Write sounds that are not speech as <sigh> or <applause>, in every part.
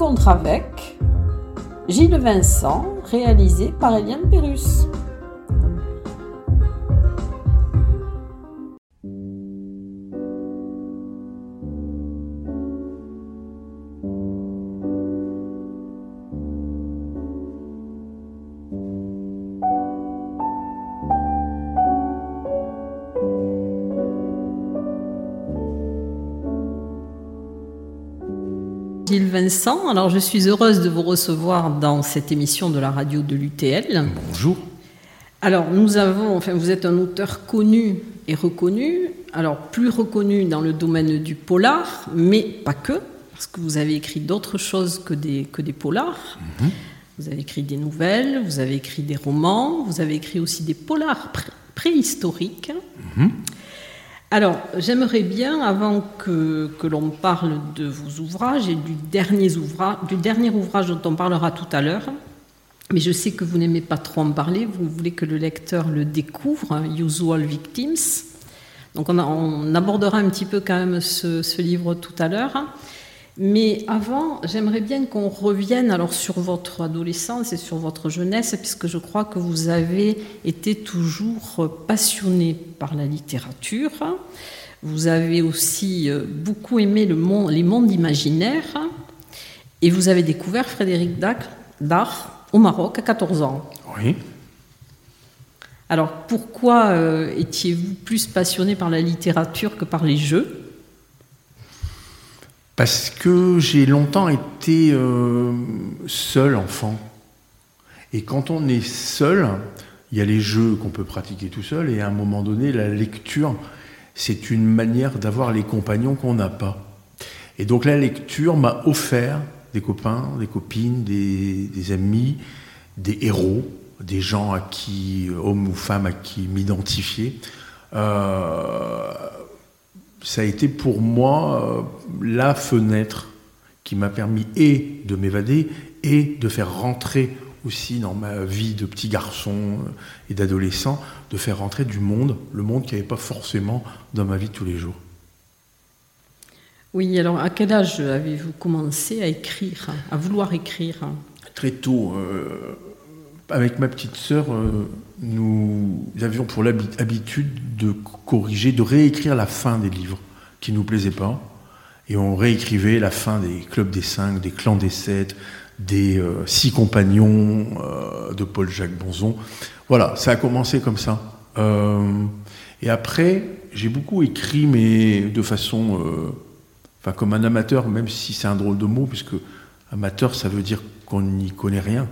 Rencontre avec Gilles Vincent, réalisé par Eliane Pérus. 2020. Alors, je suis heureuse de vous recevoir dans cette émission de la radio de l'UTL. Bonjour. Alors, nous avons, enfin, vous êtes un auteur connu et reconnu. Alors, plus reconnu dans le domaine du polar, mais pas que, parce que vous avez écrit d'autres choses que des, que des polars. Mhm. Vous avez écrit des nouvelles, vous avez écrit des romans, vous avez écrit aussi des polars préhistoriques. Mhm. Alors, j'aimerais bien, avant que, l'on parle de vos ouvrages et du dernier, ouvrage, dont on parlera tout à l'heure, mais je sais que vous n'aimez pas trop en parler, vous voulez que le lecteur le découvre, Usual Victims. Donc on, abordera un petit peu quand même ce livre tout à l'heure. Mais avant, j'aimerais bien qu'on revienne alors sur votre adolescence et sur votre jeunesse, puisque je crois que vous avez été toujours passionné par la littérature. Vous avez aussi euh, beaucoup aimé le monde, les mondes imaginaires. Et vous avez découvert Frédéric Dard au Maroc à 14 ans. Oui. Alors pourquoi euh, étiez-vous plus passionné par la littérature que par les jeux? Parce que j'ai longtemps été euh, seul enfant. Et quand on est seul, il y a les jeux qu'on peut pratiquer tout seul, et à un moment donné, la lecture, c'est une manière d'avoir les compagnons qu'on n'a pas. Et donc la lecture m'a offert des copains, des copines, des, amis, des héros, des gens à qui, hommes ou femmes, à qui m'identifier. Euh, ça a été pour moi euh, la fenêtre qui m'a permis et de m'évader et de faire rentrer aussi dans ma vie de petit garçon euh, et d'adolescent, de faire rentrer du monde, le monde qui n'y avait pas forcément dans ma vie de tous les jours. Oui, alors à quel âge avez-vous commencé à écrire, à vouloir écrire? Très tôt. Euh, avec ma petite sœur, nous avions pour l'habitude de corriger, de réécrire la fin des livres qui ne nous plaisaient pas. Et on réécrivait la fin des clubs des cinq, des clans des sept, des euh, six compagnons euh, de Paul-Jacques Bonzon. Voilà, ça a commencé comme ça. Euh, et après, j'ai beaucoup écrit, mais de façon, enfin comme un amateur, même si c'est un drôle de mot, puisque amateur, ça veut dire qu'on n'y connaît rien,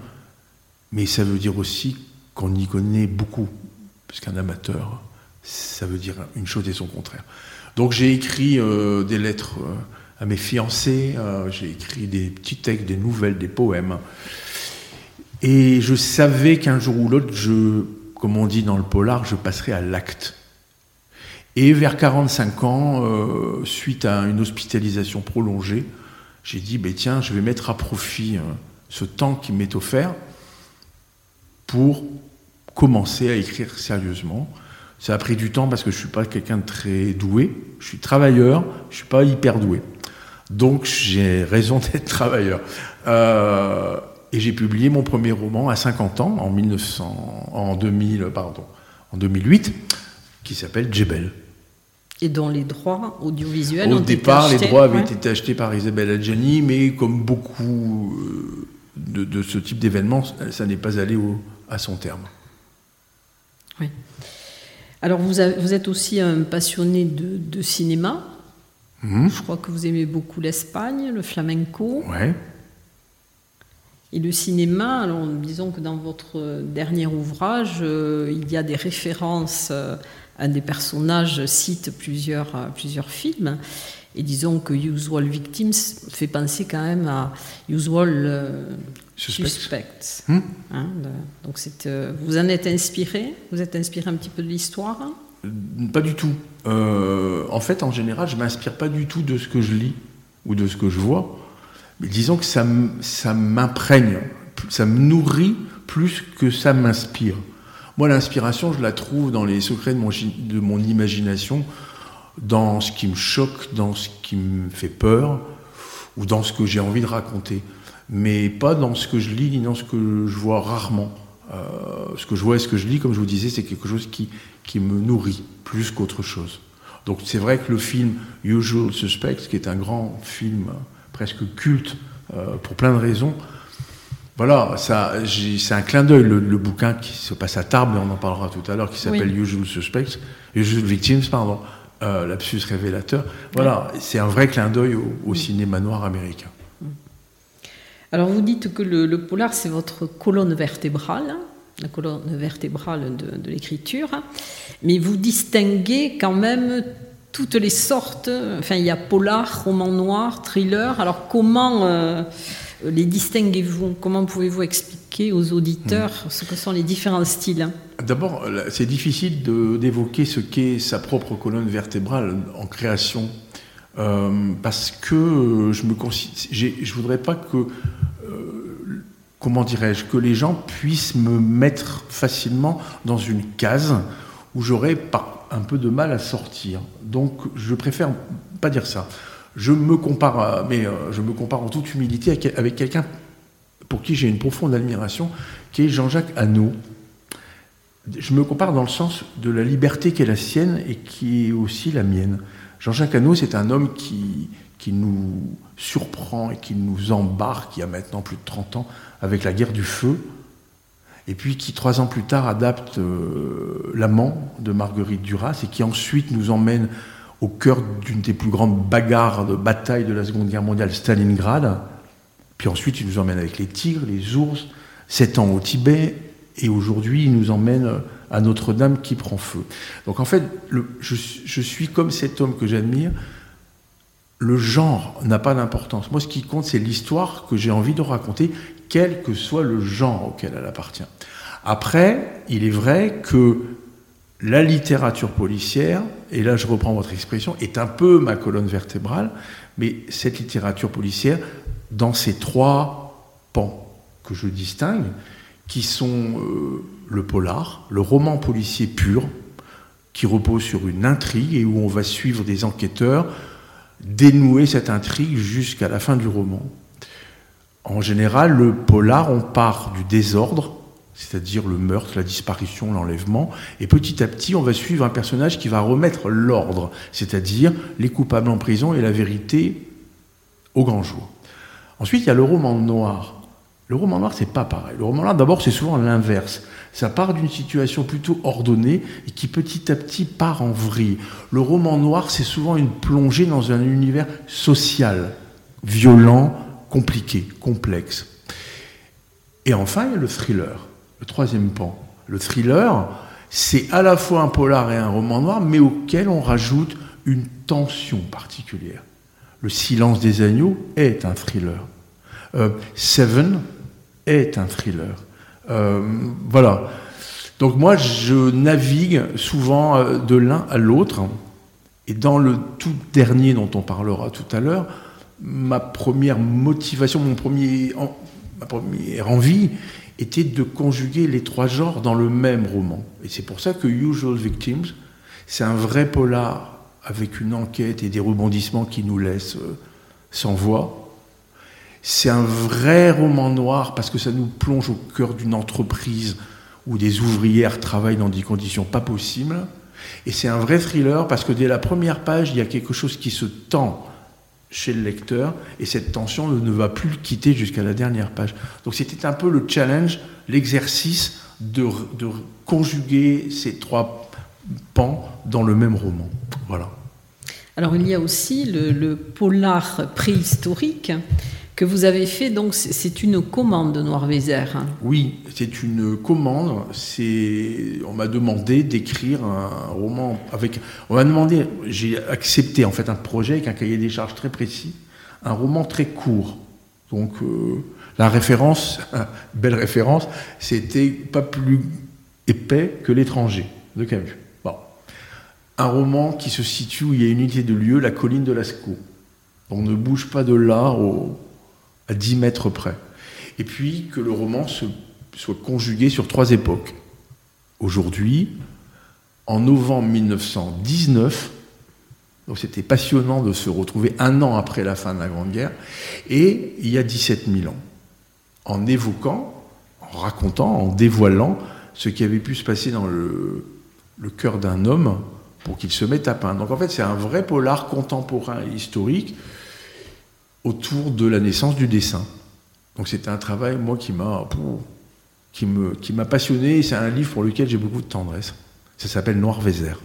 mais ça veut dire aussi qu'on y connaît beaucoup, puisqu'un amateur, ça veut dire une chose et son contraire. Donc j'ai écrit euh, des lettres euh, à mes fiancés, euh, j'ai écrit des petits textes, des nouvelles, des poèmes. Et je savais qu'un jour ou l'autre, je, comme on dit dans le polar, je passerais à l'acte. Et vers 45 ans, suite à une hospitalisation prolongée, j'ai dit, ben tiens, je vais mettre à profit ce temps qui m'est offert pour commencer à écrire sérieusement. Ça a pris du temps parce que je ne suis pas quelqu'un de très doué. Je suis travailleur, je ne suis pas hyper doué. Donc j'ai raison <laughs> d'être travailleur. Euh, et j'ai publié mon premier roman à 50 ans, en, 1900, en, 2000, pardon, en 2008, qui s'appelle Djebel. Et dont les droits audiovisuels Au ont départ, été achetés, les droits avaient été achetés par Isabelle Adjani, mais comme beaucoup euh, de, ce type d'événements, ça n'est pas allé à son terme. Oui. Alors vous, êtes aussi un passionné de, cinéma. Mhm. Je crois que vous aimez beaucoup l'Espagne, le flamenco. Ouais. Et le cinéma, alors disons que dans votre dernier ouvrage, euh, il y a des références euh, à des personnages, cite plusieurs, euh, plusieurs films. Et disons que Usual Victims fait penser quand même à Usual Suspects. Hmm? Hein, donc euh, vous en êtes inspiré? Vous êtes inspiré un petit peu de l'histoire? Euh, Pas du tout. Euh, en fait, en général, je m'inspire pas du tout de ce que je lis ou de ce que je vois. Mais disons que ça, ça m'imprègne, ça me nourrit plus que ça m'inspire. Moi, l'inspiration, je la trouve dans les secrets de mon, de mon imagination, dans ce qui me choque, dans ce qui me fait peur, ou dans ce que j'ai envie de raconter, mais pas dans ce que je lis ni dans ce que je vois rarement. Euh, ce que je vois et ce que je lis, comme je vous disais, c'est quelque chose qui, qui me nourrit plus qu'autre chose. Donc c'est vrai que le film Usual Suspects, qui est un grand film presque culte euh, pour plein de raisons, voilà, ça, c'est un clin d'œil. Le, bouquin qui se passe à Tarbes, mais on en parlera tout à l'heure, qui s'appelle Usual Suspects, Usual Victims, pardon, euh, lapsus révélateur. Voilà, c'est un vrai clin d'œil au, cinéma noir américain. Alors vous dites que le, polar, c'est votre colonne vertébrale, la colonne vertébrale de, de l'écriture, mais vous distinguez quand même toutes les sortes, enfin il y a polar, roman noir, thriller, alors comment... Euh, les distinguez-vous? Comment pouvez-vous expliquer aux auditeurs hmm. ce que sont les différents styles? D'abord, c'est difficile d'évoquer ce qu'est sa propre colonne vertébrale en création, euh, parce que je me je voudrais pas que, euh, comment dirais-je, que les gens puissent me mettre facilement dans une case où j'aurais un peu de mal à sortir. Donc, je préfère pas dire ça je me compare, mais euh, je me compare en toute humilité avec, quelqu'un pour qui j'ai une profonde admiration, qui est Jean-Jacques Hano. Je me compare dans le sens de la liberté qui est la sienne et qui est aussi la mienne. Jean-Jacques Hano, c'est un homme qui, nous surprend et qui nous embarque il y a maintenant plus de 30 ans avec la guerre du feu, et puis qui trois ans plus tard adapte euh, L'amant de Marguerite Duras et qui ensuite nous emmène au cœur d'une des plus grandes bagarres de bataille de la Seconde Guerre mondiale, Stalingrad. Puis ensuite, il nous emmène avec les tigres, les ours, sept ans au Tibet, et aujourd'hui, il nous emmène à Notre-Dame qui prend feu. Donc en fait, je, suis comme cet homme que j'admire. Le genre n'a pas d'importance. Moi, ce qui compte, c'est l'histoire que j'ai envie de raconter, quel que soit le genre auquel elle appartient. Après, il est vrai que la littérature policière, et là je reprends votre expression, est un peu ma colonne vertébrale, mais cette littérature policière, dans ces trois pans que je distingue, qui sont euh, le polar, le roman policier pur, qui repose sur une intrigue et où on va suivre des enquêteurs, dénouer cette intrigue jusqu'à la fin du roman. En général, le polar, on part du désordre, c'est-à-dire le meurtre, la disparition, l'enlèvement. Et petit à petit, on va suivre un personnage qui va remettre l'ordre, c'est-à-dire les coupables en prison et la vérité au grand jour. Ensuite, il y a le roman noir. Le roman noir, c'est pas pareil. Le roman noir, d'abord, c'est souvent l'inverse. Ça part d'une situation plutôt ordonnée et qui petit à petit part en vrille. Le roman noir, c'est souvent une plongée dans un univers social, violent, compliqué, complexe. Et enfin, il y a le thriller le troisième pan. Le thriller, c'est à la fois un polar et un roman noir, mais auquel on rajoute une tension particulière. Le silence des agneaux est un thriller. Euh, Seven est un thriller. Euh, voilà. Donc moi, je navigue souvent euh, de l'un à l'autre. Et dans le tout dernier dont on parlera tout à l'heure, ma première motivation, mon ma première envie était de conjuguer les trois genres dans le même roman. Et c'est pour ça que Usual Victims, c'est un vrai polar avec une enquête et des rebondissements qui nous laissent euh, sans voix. C'est un vrai roman noir parce que ça nous plonge au cœur d'une entreprise où des ouvrières travaillent dans des conditions pas possibles. Et c'est un vrai thriller parce que dès la première page, il y a quelque chose qui se tend chez le lecteur et cette tension ne va plus le quitter jusqu'à la dernière page. Donc c'était un peu le challenge, l'exercice de, conjuguer ces trois pans dans le même roman. Voilà. Alors il y a aussi le polar préhistorique que vous avez fait, donc c'est une commande de Noir-Vézère. Oui, c'est une commande. On m'a demandé d'écrire un roman avec. On m'a demandé, j'ai accepté en fait un projet avec un cahier des charges très précis, un roman très court. Donc euh, la référence, <laughs> belle référence, c'était pas plus épais que l'étranger de Camus. Un roman qui se situe où il y a une unité de lieu, la colline de Lascaux. On ne bouge pas de là au, à 10 mètres près. Et puis que le roman soit conjugué sur trois époques. Aujourd'hui, en novembre 1919, Donc c'était passionnant de se retrouver un an après la fin de la Grande Guerre, et il y a 17 000 ans, en évoquant, en racontant, en dévoilant ce qui avait pu se passer dans le cœur d'un homme pour qu'il se mette à peindre. Donc en fait c'est un vrai polar contemporain et historique autour de la naissance du dessin. Donc c'était un travail, moi, qui m'a qui me, qui m'a passionné. C'est un livre pour lequel j'ai beaucoup de tendresse. Ça s'appelle Noir Vézère.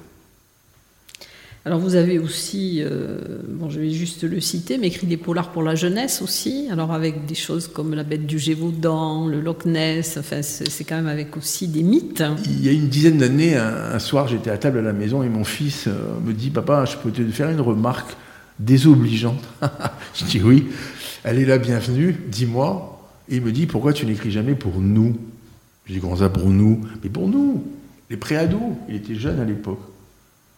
Alors vous avez aussi, euh, bon je vais juste le citer, mais écrit des polars pour la jeunesse aussi, alors avec des choses comme la bête du Gévaudan, le Loch Ness, enfin c'est quand même avec aussi des mythes. Il y a une dizaine d'années, un, soir j'étais à table à la maison et mon fils euh, me dit, papa je peux te faire une remarque désobligeante <laughs> Je dis oui, elle est la bienvenue, dis-moi. Et il me dit, pourquoi tu n'écris jamais pour nous? Je dis, ça pour nous? Mais pour nous, les préados, il était jeune à l'époque.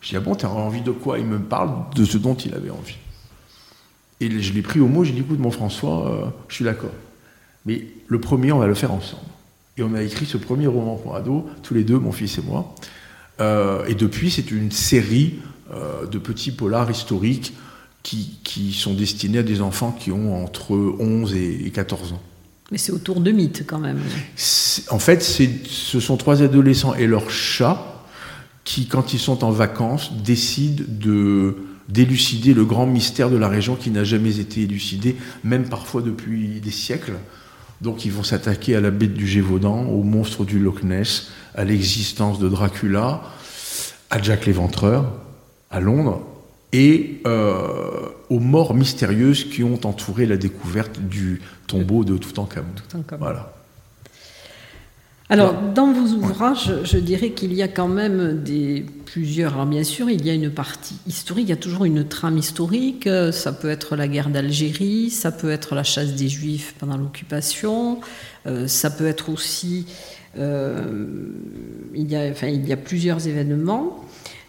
Je dis, ah bon, t'as envie de quoi? Il me parle de ce dont il avait envie. Et je l'ai pris au mot, j'ai dit, écoute, mon François, euh, je suis d'accord. Mais le premier, on va le faire ensemble. Et on a écrit ce premier roman pour ados, tous les deux, mon fils et moi. Euh, et depuis, c'est une série euh, de petits polars historiques qui, qui, sont destinés à des enfants qui ont entre 11 et 14 ans. Mais c'est autour de mythes quand même. En fait, ce sont trois adolescents et leur chat qui, quand ils sont en vacances, décident de d'élucider le grand mystère de la région qui n'a jamais été élucidé, même parfois depuis des siècles. Donc ils vont s'attaquer à la bête du Gévaudan, au monstre du Loch Ness, à l'existence de Dracula, à Jack l'Éventreur, à Londres, et euh, aux morts mystérieuses qui ont entouré la découverte du tombeau de Toutankhamon. Voilà. Alors, dans vos ouvrages, je dirais qu'il y a quand même des plusieurs. Alors, bien sûr, il y a une partie historique, il y a toujours une trame historique. Ça peut être la guerre d'Algérie, ça peut être la chasse des Juifs pendant l'occupation, euh, ça peut être aussi. Euh, il, y a, enfin, il y a plusieurs événements.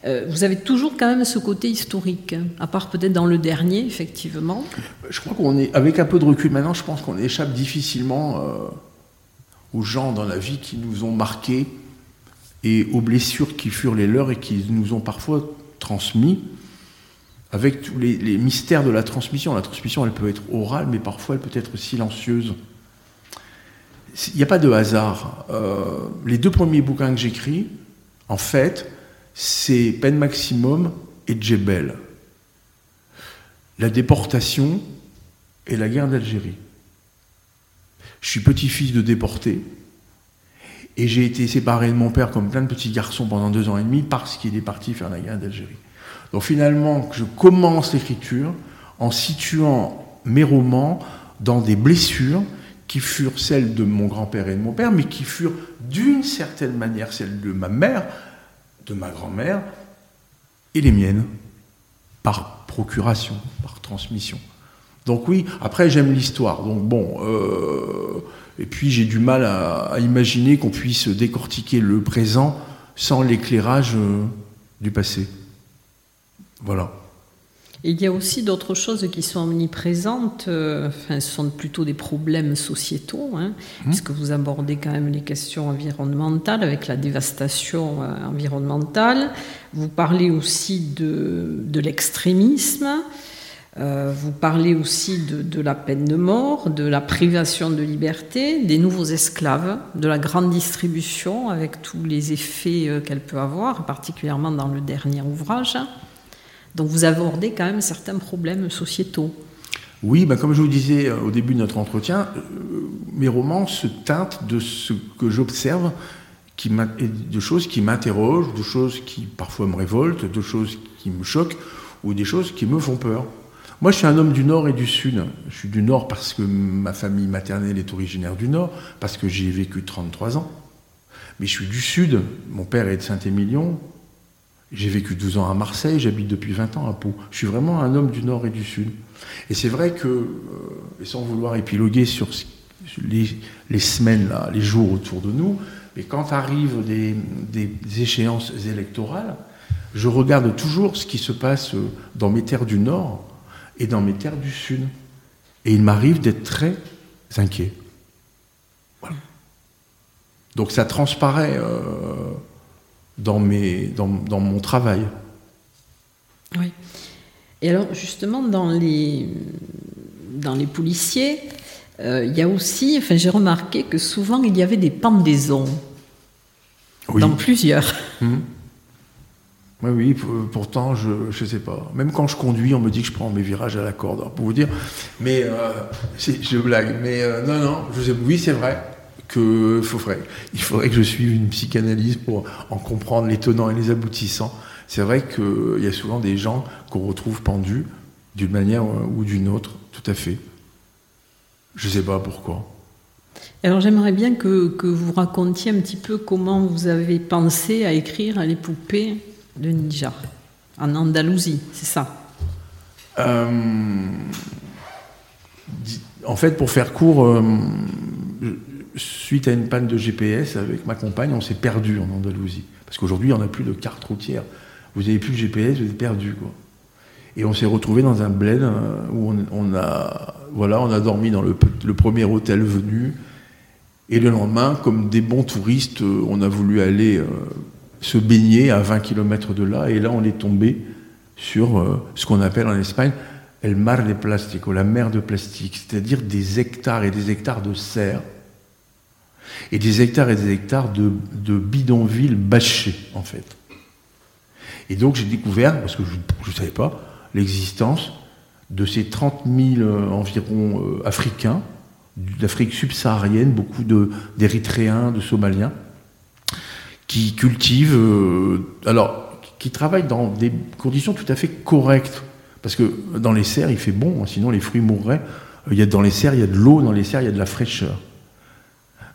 Euh, vous avez toujours quand même ce côté historique, hein, à part peut-être dans le dernier, effectivement. Je crois qu'on est, avec un peu de recul maintenant, je pense qu'on échappe difficilement aux gens dans la vie qui nous ont marqués et aux blessures qui furent les leurs et qui nous ont parfois transmis, avec tous les, mystères de la transmission. La transmission, elle peut être orale, mais parfois elle peut être silencieuse. Il n'y a pas de hasard. Euh, les deux premiers bouquins que j'écris, en fait, c'est Peine Maximum et Djebel. La déportation et la guerre d'Algérie. Je suis petit-fils de déporté. Et j'ai été séparé de mon père comme plein de petits garçons pendant deux ans et demi parce qu'il est parti faire la guerre d'Algérie. Donc finalement, je commence l'écriture en situant mes romans dans des blessures qui furent celles de mon grand-père et de mon père, mais qui furent d'une certaine manière celles de ma mère, de ma grand-mère et les miennes, par procuration, par transmission. Donc oui, après j'aime l'histoire. Donc bon, euh, et puis j'ai du mal à, imaginer qu'on puisse décortiquer le présent sans l'éclairage euh, du passé. Voilà. Il y a aussi d'autres choses qui sont omniprésentes, euh, enfin, ce sont plutôt des problèmes sociétaux, hein, mmh. puisque vous abordez quand même les questions environnementales avec la dévastation environnementale. Vous parlez aussi de, de l'extrémisme. Euh, vous parlez aussi de, la peine de mort, de la privation de liberté, des nouveaux esclaves, de la grande distribution avec tous les effets euh, qu'elle peut avoir, particulièrement dans le dernier ouvrage. Donc vous abordez quand même certains problèmes sociétaux. Oui, ben comme je vous disais euh, au début de notre entretien, mes romans se teintent de ce que j'observe, de choses qui m'interrogent, de choses qui parfois me révoltent, de choses qui me choquent ou des choses qui me font peur. Moi, je suis un homme du Nord et du Sud. Je suis du Nord parce que ma famille maternelle est originaire du Nord, parce que j'y ai vécu 33 ans. Mais je suis du Sud. Mon père est de Saint-Émilion. J'ai vécu 12 ans à Marseille, j'habite depuis 20 ans à Pau. Je suis vraiment un homme du Nord et du Sud. Et c'est vrai que, euh, sans vouloir épiloguer sur les, semaines, là, les jours autour de nous, mais quand arrivent des, échéances électorales, je regarde toujours ce qui se passe dans mes terres du Nord et dans mes terres du Sud. Et il m'arrive d'être très inquiet. Voilà. Donc ça transparaît euh, dans, mes, dans, dans, mon travail. Oui. Et alors, justement, dans les, dans les policiers, euh, il y a aussi, enfin, j'ai remarqué que souvent il y avait des pendaisons. Dans plusieurs. Hum. Oui, oui, pourtant, je ne sais pas. Même quand je conduis, on me dit que je prends mes virages à la corde, pour vous dire. Mais, euh, je blague. Mais euh, non, non, je sais, oui, c'est vrai que faudrait, il faudrait que je suive une psychanalyse pour en comprendre les tenants et les aboutissants. C'est vrai qu'il y a souvent des gens qu'on retrouve pendus d'une manière ou d'une autre, tout à fait. Je ne sais pas pourquoi. Alors j'aimerais bien que, que, vous racontiez un petit peu comment vous avez pensé à écrire les poupées de Ninja, en Andalousie, c'est ça? Euh, En fait, pour faire court, euh, suite à une panne de GPS avec ma compagne, on s'est perdu en Andalousie. Parce qu'aujourd'hui, on n'a plus de carte routière. Vous n'avez plus de GPS, vous êtes perdu. Et on s'est retrouvé dans un bled euh, où on, a, voilà, on a dormi dans le, premier hôtel venu. Et le lendemain, comme des bons touristes, euh, on a voulu aller euh, se baigner à 20 km de là. Et là, on est tombé sur ce qu'on appelle en Espagne el mar de plástico, la mer de plastique, c'est-à-dire des hectares et des hectares de serre et des hectares et des hectares de, bidonvilles bâchés, en fait. Et donc j'ai découvert, parce que je ne savais pas, l'existence de ces 30 000 euh, environ euh, Africains, d'Afrique subsaharienne, beaucoup d'Érythréens, de, Somaliens, qui cultivent, euh, alors, qui travaillent dans des conditions tout à fait correctes. Parce que dans les serres, il fait bon, hein, sinon les fruits mourraient. Il y a, dans les serres, il y a de l'eau, dans les serres, il y a de la fraîcheur.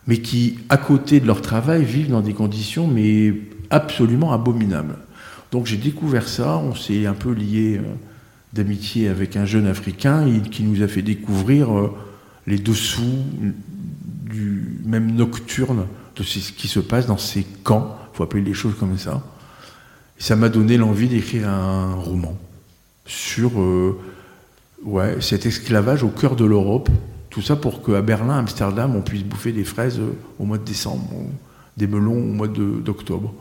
Mais qui, à côté de leur travail, vivent dans des conditions mais absolument abominables. Donc j'ai découvert ça, on s'est un peu lié euh, d'amitié avec un jeune Africain qui nous a fait découvrir euh, les dessous du même nocturne de ce qui se passe dans ces camps, il faut appeler les choses comme ça. Ça m'a donné l'envie d'écrire un roman sur euh, ouais, cet esclavage au cœur de l'Europe. Tout ça pour qu'à Berlin, Amsterdam, on puisse bouffer des fraises au mois de décembre, des melons au mois d'octobre.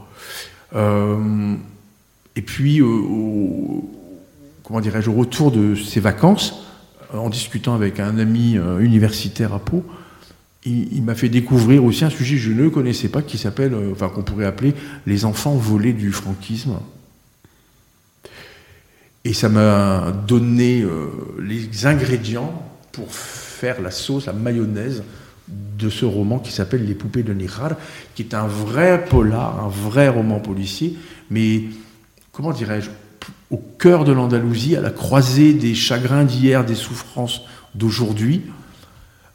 Euh, et puis, euh, comment dirais-je, au retour de ces vacances, euh, en discutant avec un ami euh, universitaire à Pau, il, m'a fait découvrir aussi un sujet que je ne connaissais pas, qui s'appelle, enfin qu'on pourrait appeler les enfants volés du franquisme. Et ça m'a donné les ingrédients pour la sauce, la mayonnaise de ce roman qui s'appelle Les poupées de Nijar, qui est un vrai polar, un vrai roman policier, mais comment dirais-je, au cœur de l'Andalousie, à la croisée des chagrins d'hier, des souffrances d'aujourd'hui,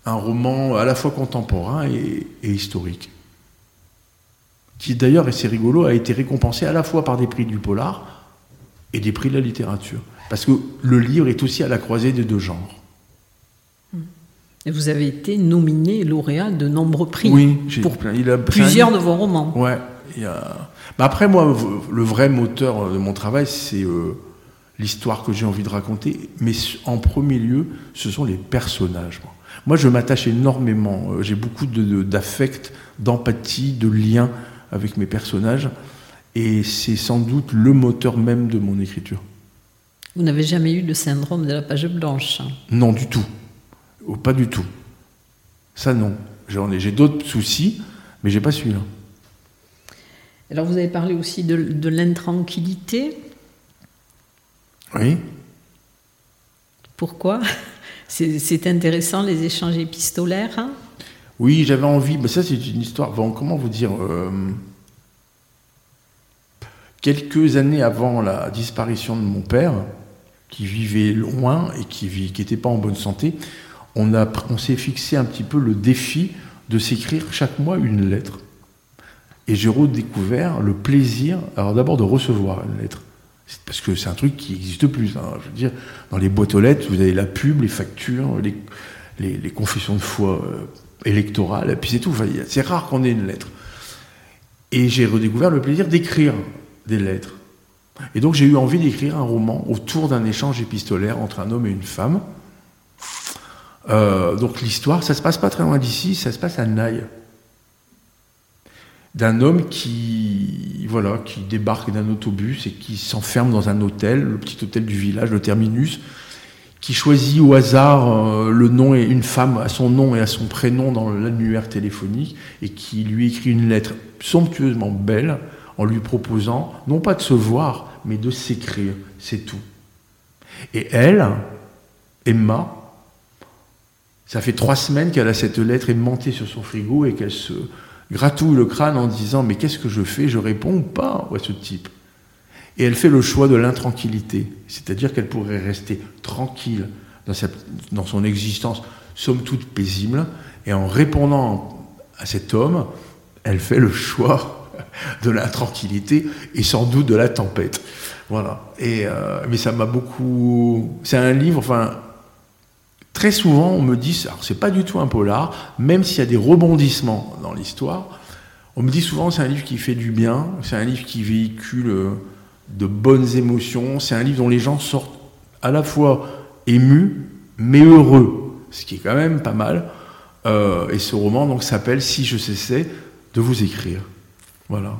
un roman à la fois contemporain et, historique. Qui d'ailleurs, et c'est rigolo, a été récompensé à la fois par des prix du polar et des prix de la littérature. Parce que le livre est aussi à la croisée des deux genres. Et vous avez été nominé lauréat de nombreux prix oui, pour il a, plusieurs de vos romans. Ouais, il y a après, moi, le vrai moteur de mon travail, c'est euh, l'histoire que j'ai envie de raconter. Mais en premier lieu, ce sont les personnages. Moi, je m'attache énormément. Euh, j'ai beaucoup d'affect, d'empathie, de lien avec mes personnages. Et c'est sans doute le moteur même de mon écriture. Vous n'avez jamais eu le syndrome de la page blanche hein? Non, du tout. Oh, pas du tout. Ça, non. J'ai d'autres soucis, mais j'ai pas celui-là. Alors vous avez parlé aussi de, l'intranquillité. Oui. Pourquoi? <laughs> C'est, intéressant les échanges épistolaires. Hein? Oui, j'avais envie, mais ça c'est une histoire, bon, comment vous dire euh, Quelques années avant la disparition de mon père, qui vivait loin et qui n'était pas en bonne santé, on, s'est fixé un petit peu le défi de s'écrire chaque mois une lettre. Et j'ai redécouvert le plaisir, alors d'abord de recevoir une lettre. Parce que c'est un truc qui n'existe plus. Hein. Je veux dans les boîtes aux lettres, vous avez la pub, les factures, les, les, confessions de foi euh, électorales, et puis c'est tout. c'est rare qu'on ait une lettre. Et j'ai redécouvert le plaisir d'écrire des lettres. Et donc j'ai eu envie d'écrire un roman autour d'un échange épistolaire entre un homme et une femme. Euh, donc l'histoire, ça se passe pas très loin d'ici, ça se passe à Naï. d'un homme qui, voilà, qui débarque d'un autobus et qui s'enferme dans un hôtel, le petit hôtel du village, le terminus, qui choisit au hasard euh, le nom et une femme à son nom et à son prénom dans l'annuaire téléphonique et qui lui écrit une lettre somptueusement belle en lui proposant non pas de se voir, mais de s'écrire, c'est tout. Et elle, Emma, ça fait trois semaines qu'elle a cette lettre aimantée sur son frigo et qu'elle se gratouille le crâne en disant Mais qu'est-ce que je fais? Je réponds pas? À ce type. Et elle fait le choix de l'intranquillité, c'est-à-dire qu'elle pourrait rester tranquille dans, dans, son existence, somme toute paisible, et en répondant à cet homme, elle fait le choix <laughs> de l'intranquillité et sans doute de la tempête. Voilà. Et, euh, mais ça m'a beaucoup. C'est un livre, enfin, Très souvent, on me dit, alors c'est pas du tout un polar, même s'il y a des rebondissements dans l'histoire, on me dit souvent c'est un livre qui fait du bien, c'est un livre qui véhicule euh, de bonnes émotions, c'est un livre dont les gens sortent à la fois émus, mais heureux, ce qui est quand même pas mal. Euh, et ce roman donc s'appelle Si je cessais de vous écrire. Voilà.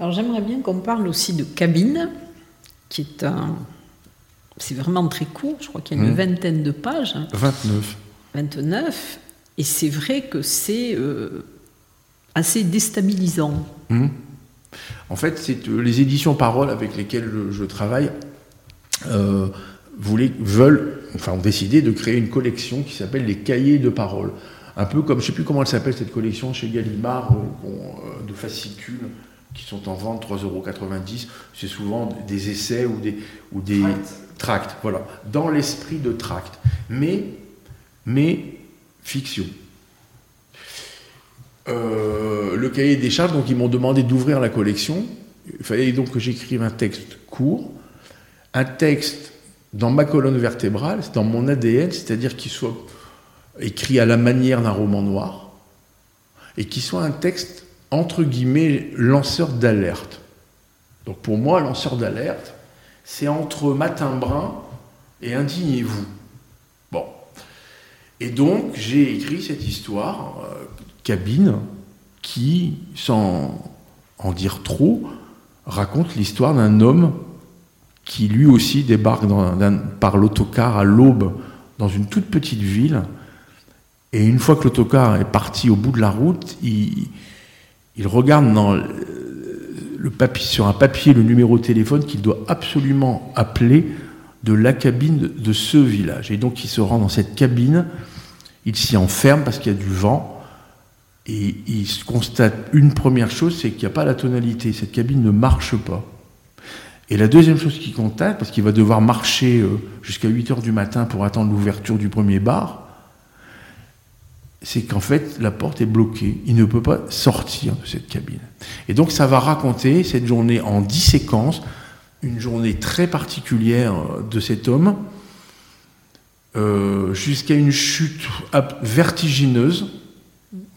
Alors j'aimerais bien qu'on parle aussi de Cabine, qui est un... C'est vraiment très court, je crois qu'il y a une mmh. vingtaine de pages. 29. 29. Et c'est vrai que c'est euh, assez déstabilisant. Mmh. En fait, c'est euh, les éditions Parole avec lesquelles je, travaille euh, voulaient, veulent, enfin ont décidé de créer une collection qui s'appelle les cahiers de parole. Un peu comme, je ne sais plus comment elle s'appelle cette collection chez Gallimard, de fascicules qui sont en vente 3,90 euros. C'est souvent des essais ou des, ou des tracts. voilà, dans l'esprit de tract, mais, mais fiction. Euh, le cahier des charges, donc ils m'ont demandé d'ouvrir la collection. Il fallait donc que j'écrive un texte court, un texte dans ma colonne vertébrale, dans mon ADN, c'est-à-dire qu'il soit écrit à la manière d'un roman noir, et qu'il soit un texte entre guillemets, lanceur d'alerte. Donc pour moi, lanceur d'alerte, c'est entre matin brun et indignez-vous. Bon. Et donc, j'ai écrit cette histoire, euh, cabine, qui, sans en dire trop, raconte l'histoire d'un homme qui lui aussi débarque par l'autocar à l'aube dans une toute petite ville. Et une fois que l'autocar est parti au bout de la route, il, il regarde sur un papier le numéro de téléphone qu'il doit absolument appeler de la cabine de ce village. Et donc il se rend dans cette cabine, il s'y enferme parce qu'il y a du vent, et il constate une première chose, c'est qu'il n'y a pas la tonalité, cette cabine ne marche pas. Et la deuxième chose qu'il constate, parce qu'il va devoir marcher euh, jusqu'à 8 heures du matin pour attendre l'ouverture du premier bar, c'est qu'en fait, la porte est bloquée. Il ne peut pas sortir de cette cabine. Et donc, ça va raconter cette journée en dix séquences, une journée très particulière de cet homme, euh, jusqu'à une chute vertigineuse.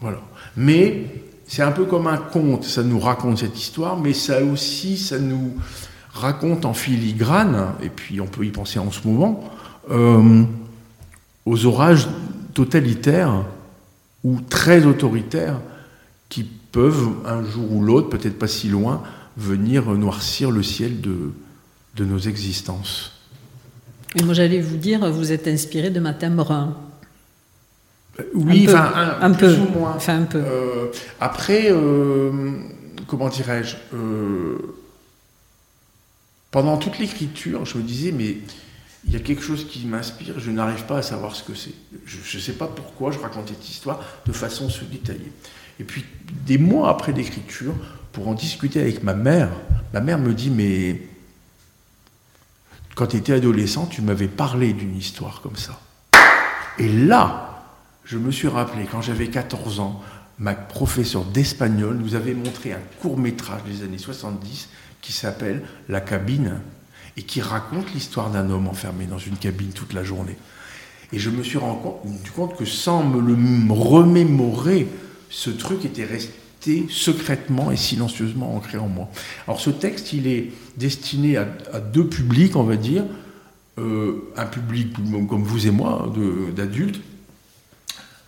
Voilà. Mais c'est un peu comme un conte, ça nous raconte cette histoire, mais ça aussi, ça nous raconte en filigrane, et puis on peut y penser en ce moment, euh, aux orages totalitaires ou très autoritaires qui peuvent un jour ou l'autre, peut-être pas si loin, venir noircir le ciel de, de nos existences. Et moi j'allais vous dire, vous êtes inspiré de Matin Brun. Euh, oui, un, un, peu, moins. Enfin, un peu. Euh, après, euh, comment dirais-je Pendant toute l'écriture, je me disais, mais il y a quelque chose qui m'inspire, je n'arrive pas à savoir ce que c'est. Je ne sais pas pourquoi je raconte cette histoire de façon si détaillée. Et puis, des mois après l'écriture, pour en discuter avec ma mère, ma mère me dit, mais quand tu étais adolescent, tu m'avais parlé d'une histoire comme ça. Et là, je me suis rappelé, quand j'avais 14 ans, ma professeure d'espagnol nous avait montré un court métrage des années 70 qui s'appelle La cabine et qui raconte l'histoire d'un homme enfermé dans une cabine toute la journée. Et je me suis rendu compte que sans me le remémorer, ce truc était resté secrètement et silencieusement ancré en moi. Alors ce texte, il est destiné à, deux publics, on va dire. Euh, un public comme vous et moi, d'adultes,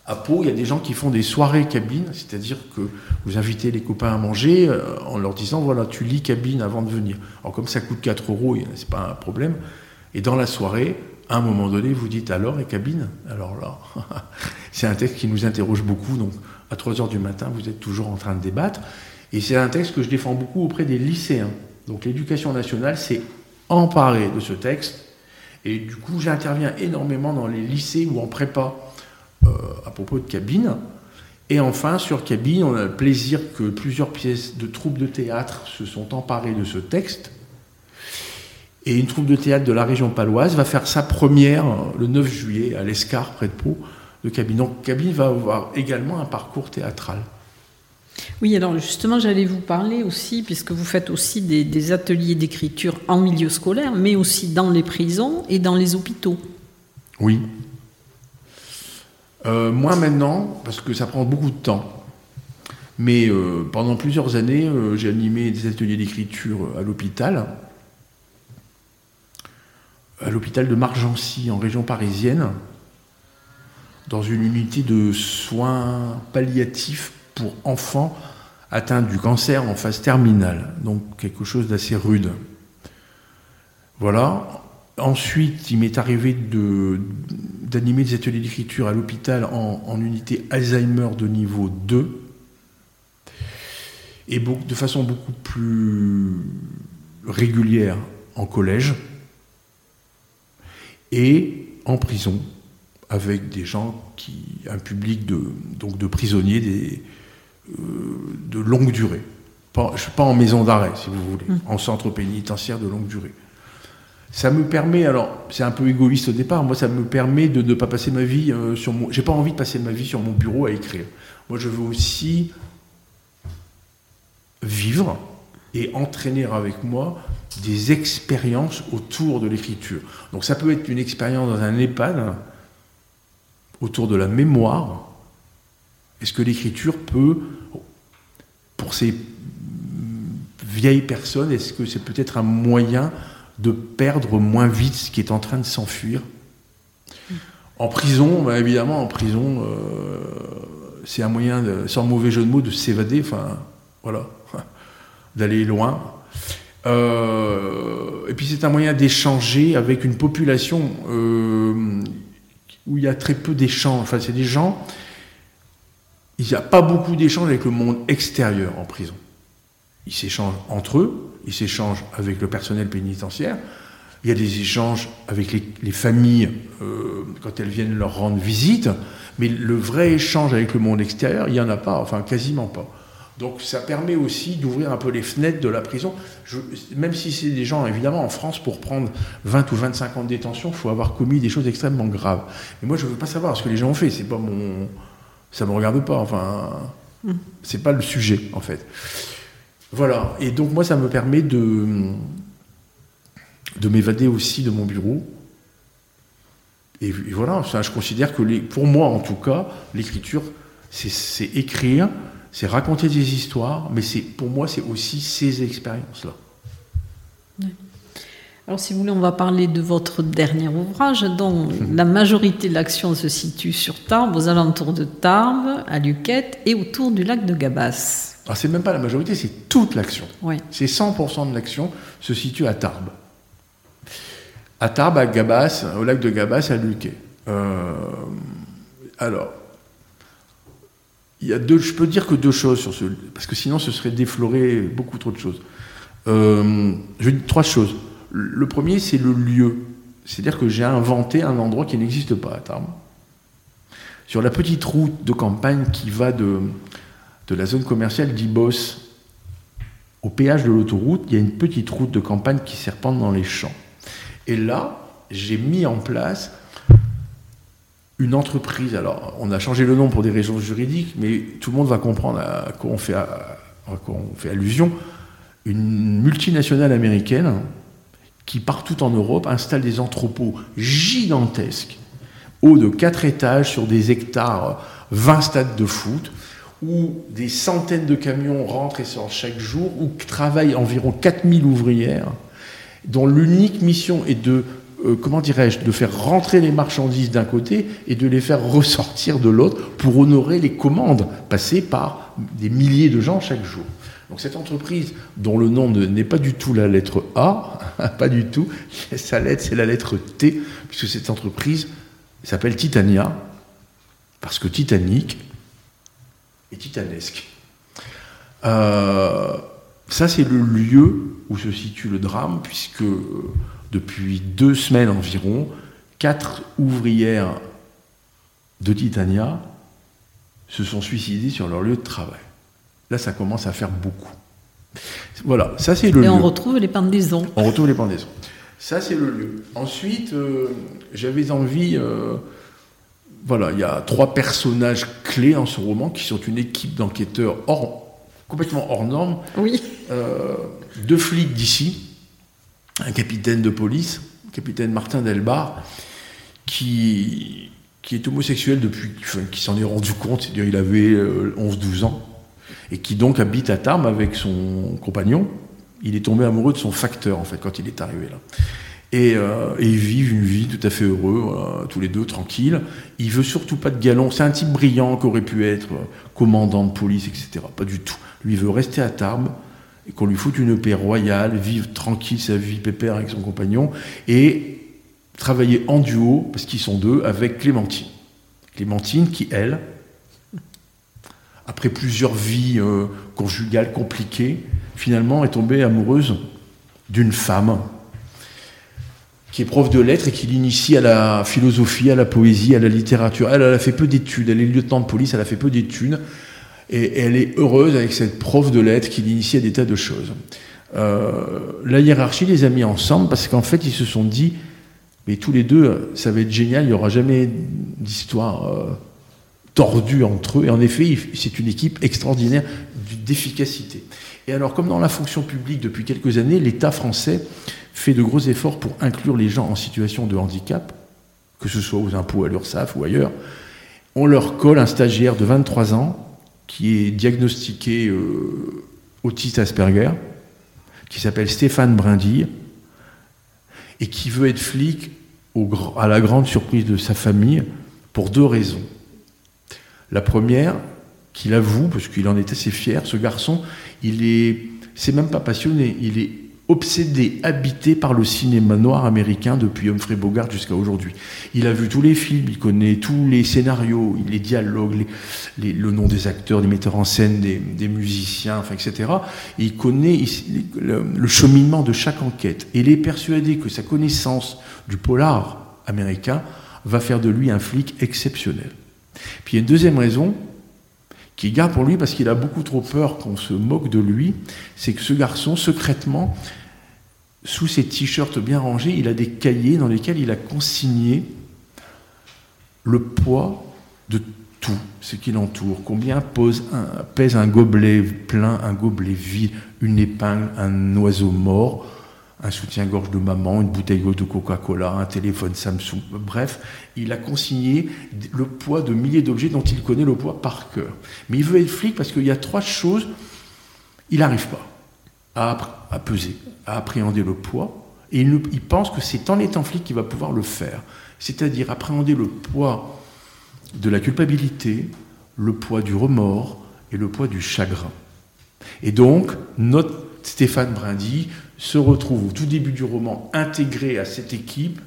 à Pau, il y a des gens qui font des soirées cabines, c'est-à-dire que vous invitez les copains à manger euh, en leur disant voilà, tu lis cabine avant de venir. Alors, comme ça coûte 4 euros, c'est pas un problème. Et dans la soirée, à un moment donné, vous dites alors, et cabine Alors là, <laughs> c'est un texte qui nous interroge beaucoup. Donc, à 3 heures du matin, vous êtes toujours en train de débattre. Et c'est un texte que je défends beaucoup auprès des lycéens. Donc, l'éducation nationale s'est emparée de ce texte. Et du coup, j'interviens énormément dans les lycées ou en prépa à propos de cabine. Et enfin, sur Cabine, on a le plaisir que plusieurs pièces de troupes de théâtre se sont emparées de ce texte. Et une troupe de théâtre de la région paloise va faire sa première le 9 juillet à l'Escar, près de Pau, de Cabine. Donc Cabine va avoir également un parcours théâtral. Oui, alors justement, j'allais vous parler aussi, puisque vous faites aussi des, des ateliers d'écriture en milieu scolaire, mais aussi dans les prisons et dans les hôpitaux. Oui, euh, moins maintenant, parce que ça prend beaucoup de temps. Mais euh, pendant plusieurs années, euh, j'ai animé des ateliers d'écriture à l'hôpital, à l'hôpital de Margency, en région parisienne, dans une unité de soins palliatifs pour enfants atteints du cancer en phase terminale, donc quelque chose d'assez rude. Voilà. Ensuite, il m'est arrivé d'animer des ateliers d'écriture à l'hôpital en, unité Alzheimer de niveau 2, et de façon beaucoup plus régulière en collège, et en prison, avec des gens qui. un public de, donc de prisonniers des, euh, de longue durée. Pas, pas en maison d'arrêt, si vous voulez, mmh. en centre pénitentiaire de longue durée. Ça me permet, alors c'est un peu égoïste au départ, moi ça me permet de ne pas passer ma vie euh, sur mon... J'ai pas envie de passer ma vie sur mon bureau à écrire. Moi je veux aussi vivre et entraîner avec moi des expériences autour de l'écriture. Donc ça peut être une expérience dans un EHPAD autour de la mémoire. Est-ce que l'écriture peut, pour ces vieilles personnes, est-ce que c'est peut-être un moyen de perdre moins vite ce qui est en train de s'enfuir. En prison, bah, évidemment, en prison, euh, c'est un moyen, sans mauvais jeu de mots, de s'évader, enfin, voilà, <laughs> d'aller loin. Euh, et puis c'est un moyen d'échanger avec une population euh, où il y a très peu d'échanges. Enfin, c'est des gens, il n'y a pas beaucoup d'échanges avec le monde extérieur en prison. Ils s'échangent entre eux, ils s'échangent avec le personnel pénitentiaire, il y a des échanges avec les, familles euh, quand elles viennent leur rendre visite, mais le vrai échange avec le monde extérieur, il n'y en a pas, enfin quasiment pas. Donc ça permet aussi d'ouvrir un peu les fenêtres de la prison. même si c'est des gens, évidemment, en France, pour prendre 20 ou 25 ans de détention, il faut avoir commis des choses extrêmement graves. Mais moi, je ne veux pas savoir ce que les gens ont fait. C'est pas mon, ça me regarde pas. Enfin, mmh. c'est pas le sujet, en fait. Voilà, et donc moi ça me permet de, de m'évader aussi de mon bureau. Et, voilà, ça, je considère que pour moi en tout cas, l'écriture, c'est écrire, c'est raconter des histoires, mais pour moi c'est aussi ces expériences-là. Alors, si vous voulez, on va parler de votre dernier ouvrage, dont la majorité de l'action se situe sur Tarbes, aux alentours de Tarbes, à Luquette et autour du lac de Gabas. Alors, ah, c'est même pas la majorité, c'est toute l'action. C'est 100% de l'action se situe à Tarbes. À Tarbes, à Gabas, au lac de Gabas, à Luquet. Euh, alors, il y a deux, je peux dire que deux choses sur ce, parce que sinon ce serait déflorer beaucoup trop de choses. Euh, je dis trois choses. Le premier, c'est le lieu. C'est-à-dire que j'ai inventé un endroit qui n'existe pas à Tarbes. Sur la petite route de campagne qui va de, la zone commerciale d'Ibos. Au péage de l'autoroute, il y a une petite route de campagne qui serpente dans les champs. Et là, j'ai mis en place une entreprise. Alors, on a changé le nom pour des raisons juridiques, mais tout le monde va comprendre à quoi on fait, fait allusion. une multinationale américaine qui, partout en Europe, installe des entrepôts gigantesques, hauts de 4 étages sur des hectares, 20 stades de foot, où des centaines de camions rentrent et sortent chaque jour, où travaillent environ 4000 ouvrières, dont l'unique mission est de, euh, comment dirais-je, de faire rentrer les marchandises d'un côté et de les faire ressortir de l'autre pour honorer les commandes passées par des milliers de gens chaque jour. Donc cette entreprise, dont le nom n'est pas du tout la lettre A, <laughs> pas du tout, sa lettre c'est la lettre T, puisque cette entreprise s'appelle Titania, parce que Titanic est titanesque. Euh, ça c'est le lieu où se situe le drame, puisque euh, depuis deux semaines environ, quatre ouvrières de Titania se sont suicidées sur leur lieu de travail. Là, ça commence à faire beaucoup. Voilà, ça c'est le Et lieu. on retrouve les pendaisons. On retrouve les pendaisons. Ça c'est le lieu. Ensuite, euh, j'avais envie. euh, voilà, il y a trois personnages clés dans ce roman qui sont une équipe d'enquêteurs hors, complètement hors norme. Oui. Euh, deux flics d'ici, un capitaine de police, capitaine Martin Delbar, qui, qui est homosexuel depuis, enfin, qui s'en est rendu compte, c'est-à-dire il avait euh, 11-12 ans, et qui donc habite à Tarbes avec son compagnon. Il est tombé amoureux de son facteur, en fait, quand il est arrivé là. Et, euh, ils vivent une vie tout à fait heureux, tous les deux, tranquilles. Il veut surtout pas de galon. C'est un type brillant qui aurait pu être euh, commandant de police, etc. Pas du tout. Lui veut rester à Tarbes et qu'on lui foute une paix royale, vivre tranquille sa vie pépère avec son compagnon et travailler en duo, parce qu'ils sont deux, avec Clémentine. Clémentine qui, elle, après plusieurs vies euh, conjugales compliquées, finalement est tombée amoureuse d'une femme qui est prof de lettres et qui l'initie à la philosophie, à la poésie, à la littérature. Elle, a fait peu d'études, elle est lieutenant de police, elle a fait peu d'études, et elle est heureuse avec cette prof de lettres qui l'initie à des tas de choses. Euh, la hiérarchie les a mis ensemble parce qu'en fait, ils se sont dit, mais tous les deux, ça va être génial, il n'y aura jamais d'histoire euh, tordue entre eux. Et en effet, c'est une équipe extraordinaire d'efficacité. Et alors, comme dans la fonction publique depuis quelques années, l'État français fait de gros efforts pour inclure les gens en situation de handicap, que ce soit aux impôts, à l'URSSAF ou ailleurs. On leur colle un stagiaire de 23 ans qui est diagnostiqué euh, autiste Asperger, qui s'appelle Stéphane Brindille, et qui veut être flic à la grande surprise de sa famille pour deux raisons. La première, qu'il avoue, parce qu'il en est assez fier, ce garçon, il est, c'est même pas passionné, il est obsédé, habité par le cinéma noir américain depuis Humphrey Bogart jusqu'à aujourd'hui. Il a vu tous les films, il connaît tous les scénarios, les dialogues, le nom des acteurs, des metteurs en scène, des, musiciens, etc. Et il connaît le, le, cheminement de chaque enquête. Et il est persuadé que sa connaissance du polar américain va faire de lui un flic exceptionnel. Puis il y a une deuxième raison, qui garde pour lui parce qu'il a beaucoup trop peur qu'on se moque de lui, c'est que ce garçon, secrètement, sous ses t-shirts bien rangés, il a des cahiers dans lesquels il a consigné le poids de tout ce qui l'entoure. Combien pèse un gobelet plein, un gobelet vide, une épingle, un oiseau mort, un soutien-gorge de maman, une bouteille de Coca-Cola, un téléphone Samsung, bref, il a consigné le poids de milliers d'objets dont il connaît le poids par cœur. Mais il veut être flic parce qu'il y a trois choses, il n'arrive pas à, peser, à appréhender le poids, et il, il pense que c'est en étant flic qu'il va pouvoir le faire. C'est-à-dire appréhender le poids de la culpabilité, le poids du remords et le poids du chagrin. Et donc, notre Stéphane Brindy se retrouve au tout début du roman intégré à cette équipe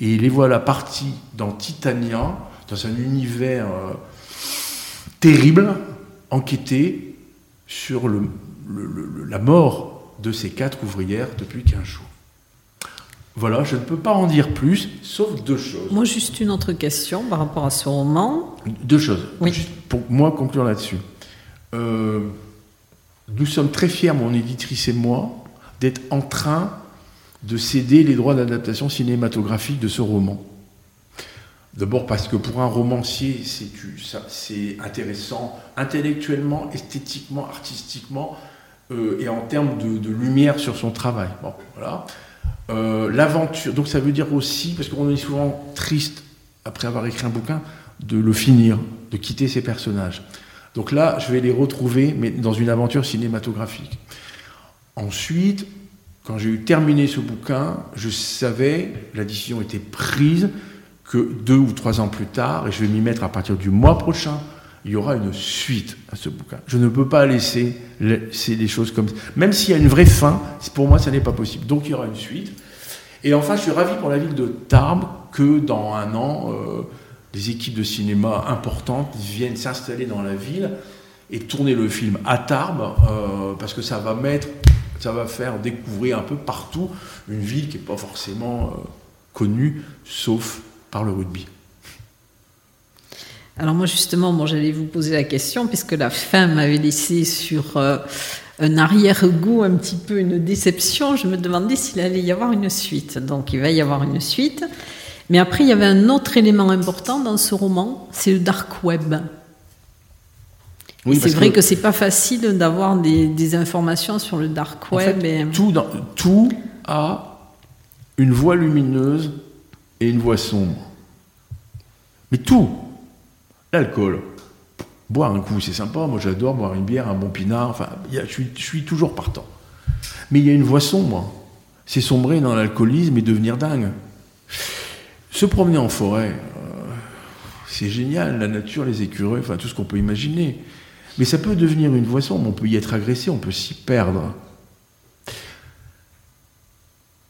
et les voilà partis dans Titania, dans un univers euh, terrible, enquêter sur le, le, le, la mort de ces quatre ouvrières depuis 15 jours. Voilà, je ne peux pas en dire plus, sauf deux choses. Moi, juste une autre question par rapport à ce roman. Deux choses. Oui. Juste pour moi conclure là-dessus. Euh, nous sommes très fiers, mon éditrice et moi, d'être en train de céder les droits d'adaptation cinématographique de ce roman. D'abord parce que pour un romancier, c'est intéressant intellectuellement, esthétiquement, artistiquement. euh, et en termes de, lumière sur son travail. Euh, l'aventure, donc ça veut dire aussi, parce qu'on est souvent triste après avoir écrit un bouquin, de le finir, de quitter ses personnages. Donc là, je vais les retrouver, mais dans une aventure cinématographique. Ensuite, quand j'ai eu terminé ce bouquin, je savais, la décision était prise, que deux ou trois ans plus tard, et je vais m'y mettre à partir du mois prochain, il y aura une suite à ce bouquin. Je ne peux pas laisser, laisser des choses comme ça. Même s'il y a une vraie fin, pour moi, ça n'est pas possible. Donc il y aura une suite. Et enfin, je suis ravi pour la ville de Tarbes que dans un an, euh, des équipes de cinéma importantes viennent s'installer dans la ville et tourner le film à Tarbes, euh, parce que ça va mettre, ça va faire découvrir un peu partout une ville qui n'est pas forcément euh, connue, sauf par le rugby. Alors moi justement, bon, j'allais vous poser la question, puisque la fin m'avait laissé sur euh, un arrière-goût, un petit peu une déception, je me demandais s'il allait y avoir une suite. Donc il va y avoir une suite. Mais après, il y avait un autre élément important dans ce roman, c'est le dark web. Oui, c'est vrai que, c'est pas facile d'avoir des, informations sur le dark web. tout, tout a une voie lumineuse et une voie sombre. Mais tout, L'alcool. Boire un coup, c'est sympa. Moi, j'adore boire une bière, un bon pinard. Enfin, je, suis, toujours partant. Mais il y a une voie sombre. C'est sombrer dans l'alcoolisme et devenir dingue. Se promener en forêt, euh, c'est génial. La nature, les écureuils, enfin, tout ce qu'on peut imaginer. Mais ça peut devenir une voie sombre. On peut y être agressé, on peut s'y perdre.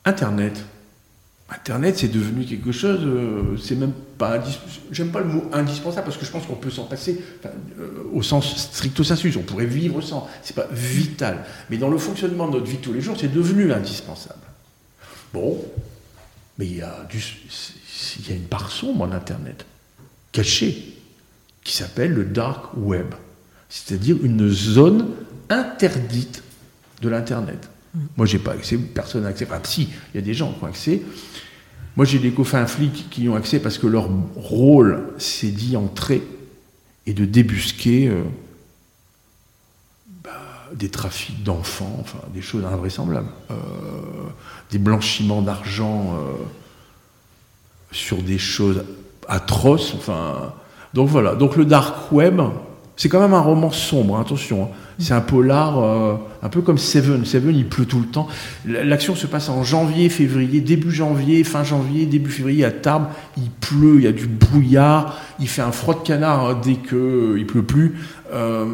Internet. Internet, c'est devenu quelque chose, euh, c'est même pas, j'aime pas le mot indispensable parce que je pense qu'on peut s'en passer euh, au sens stricto sensu, on pourrait vivre sans, c'est pas vital. Mais dans le fonctionnement de notre vie tous les jours, c'est devenu indispensable. Bon, mais il y a, du, il y a une part sombre en Internet, cachée, qui s'appelle le dark web, c'est-à-dire une zone interdite de l'Internet. Moi, j'ai pas accès, personne n'a accès. Enfin, si, il y a des gens qui ont accès. Moi, j'ai des copains flics qui y ont accès parce que leur rôle, c'est d'y entrer et de débusquer euh, bah, des trafics d'enfants, enfin, des choses invraisemblables, euh, des blanchiments d'argent euh, sur des choses atroces. Enfin, donc voilà. Donc le dark web, c'est quand même un roman sombre, attention. Hein. C'est un polar euh, un peu comme Seven. Seven, il pleut tout le temps. L'action se passe en janvier, février, début janvier, fin janvier, début février à Tarbes. Il pleut, il y a du brouillard, il fait un froid de canard hein, dès qu'il euh, il pleut plus. Euh,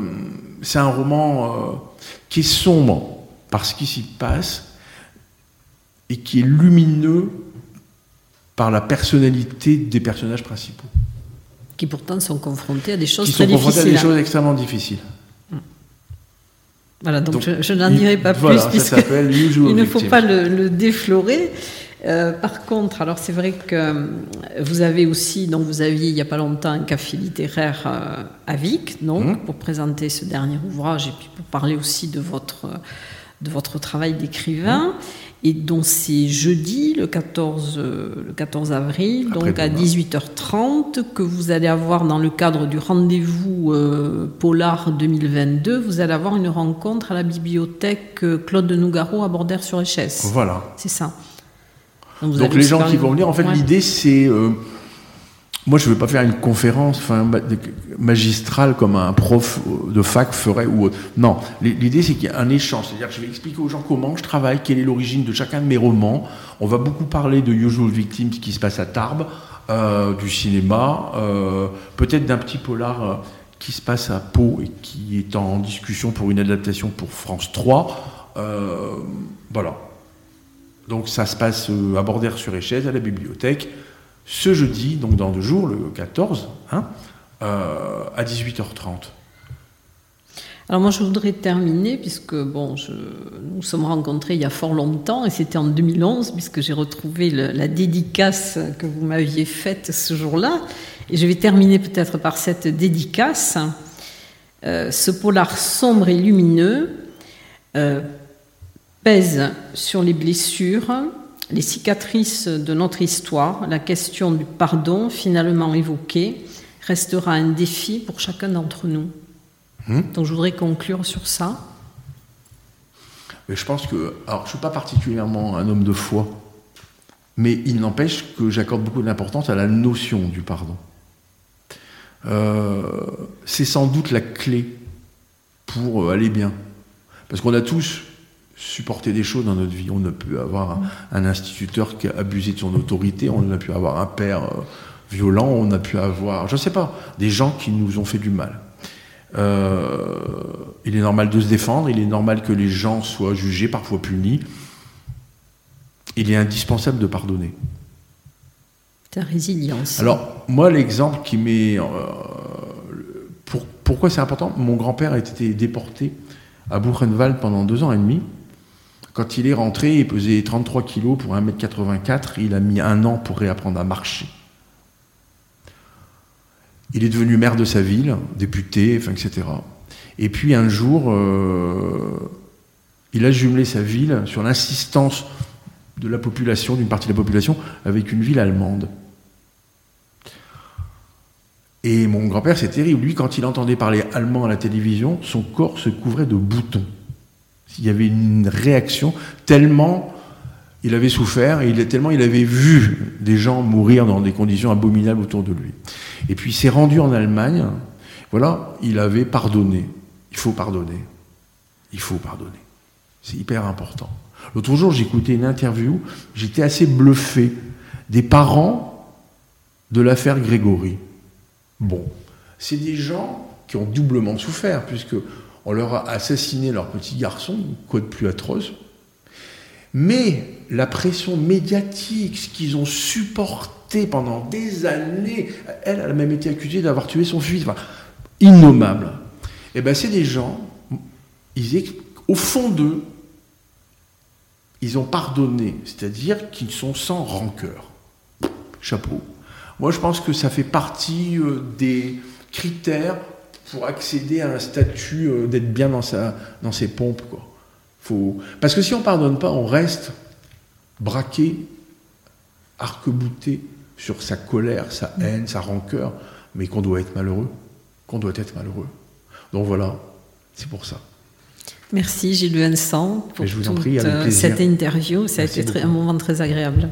c'est un roman qui est sombre par ce qui s'y passe et qui est lumineux par la personnalité des personnages principaux qui pourtant sont confrontés à des choses qui très sont confrontés à des choses extrêmement difficiles. Voilà, donc, je, n'en dirai pas plus, puisqu'il <laughs> ne faut pas le, déflorer. Euh, par contre, alors c'est vrai que euh, vous avez aussi, donc vous aviez il n'y a pas longtemps un café littéraire euh, à Vic, donc mmh. pour présenter ce dernier ouvrage et puis pour parler aussi de votre de votre travail d'écrivain. Mmh et dont c'est jeudi, le 14, euh, le 14 avril, donc à 18h30, que vous allez avoir dans le cadre du rendez-vous euh, Polar 2022, vous allez avoir une rencontre à la bibliothèque euh, Claude de Nougaro à Bordère-sur-Echesse. Voilà. C'est ça. Donc, les gens qui vont venir, en fait, l'idée c'est moi, je ne veux pas faire une conférence magistrale comme un prof de fac ferait. Ou non, l'idée c'est qu'il y a un échange. C'est-à-dire que je vais expliquer aux gens comment je travaille, quelle est l'origine de chacun de mes romans. On va beaucoup parler de Usual Victims qui se passe à Tarbes, euh, du cinéma, euh, peut-être d'un petit polar euh, qui se passe à Pau et qui est en discussion pour une adaptation pour France 3. voilà. Donc ça se passe à Bordère-sur-Échèze, à la bibliothèque ce jeudi, donc dans deux jours, le 14, hein, euh, à 18h30. Alors moi je voudrais terminer puisque bon, nous sommes rencontrés il y a fort longtemps et c'était en 2011 puisque j'ai retrouvé la dédicace que vous m'aviez faite ce jour-là et je vais terminer peut-être par cette dédicace. Euh, ce polar sombre et lumineux euh, pèse sur les blessures, les cicatrices de notre histoire, la question du pardon finalement évoquée restera un défi pour chacun d'entre nous. Hmm? Donc je voudrais conclure sur ça. Mais je pense que. Alors, je ne suis pas particulièrement un homme de foi, mais il n'empêche que j'accorde beaucoup d'importance à la notion du pardon. Euh, c'est sans doute la clé pour euh, aller bien. Parce qu'on a tous supporté des choses dans notre vie. On a pu avoir un, instituteur qui a abusé de son autorité, on a pu avoir un père euh, violent, on a pu avoir, je ne sais pas, des gens qui nous ont fait du mal. il est normal de se défendre, il est normal que les gens soient jugés, parfois punis. Il est indispensable de pardonner. Ta résilience. Alors, moi, l'exemple qui m'est. Euh, pour, pourquoi c'est important? Mon grand-père a été déporté à Buchenwald pendant deux ans et demi. Quand il est rentré, il pesait 33 kilos pour 1m84. Il a mis un an pour réapprendre à marcher. Il est devenu maire de sa ville, député, etc. Et puis un jour, euh, il a jumelé sa ville sur l'insistance de la population, d'une partie de la population, avec une ville allemande. Et mon grand-père, c'est terrible. Lui, quand il entendait parler allemand à la télévision, son corps se couvrait de boutons. Il y avait une réaction tellement il avait souffert et il, tellement il avait vu des gens mourir dans des conditions abominables autour de lui. Et puis il s'est rendu en Allemagne. Voilà, il avait pardonné. Il faut pardonner. Il faut pardonner. C'est hyper important. L'autre jour, j'écoutais une interview, j'étais assez bluffé des parents de l'affaire Grégory. Bon, c'est des gens qui ont doublement souffert, puisque on leur a assassiné leur petit garçon, quoi de plus atroce. Mais la pression médiatique, ce qu'ils ont supporté pendant des années, elle, a même été accusée d'avoir tué son fils, enfin, innommable. Et eh ben, c'est des gens, ils, au fond d'eux, ils ont pardonné, c'est-à-dire qu'ils sont sans rancœur. Chapeau. Moi, je pense que ça fait partie euh, des critères pour accéder à un statut euh, d'être bien dans, sa, dans ses pompes. Quoi. Faut... Parce que si on ne pardonne pas, on reste braqué, arc-bouté sur sa colère, sa haine, sa rancœur, mais qu'on doit être malheureux. Qu'on doit être malheureux. Donc voilà, c'est pour ça. Merci Gilles Vincent pour toute euh, cette interview. Ça a été un moment très agréable.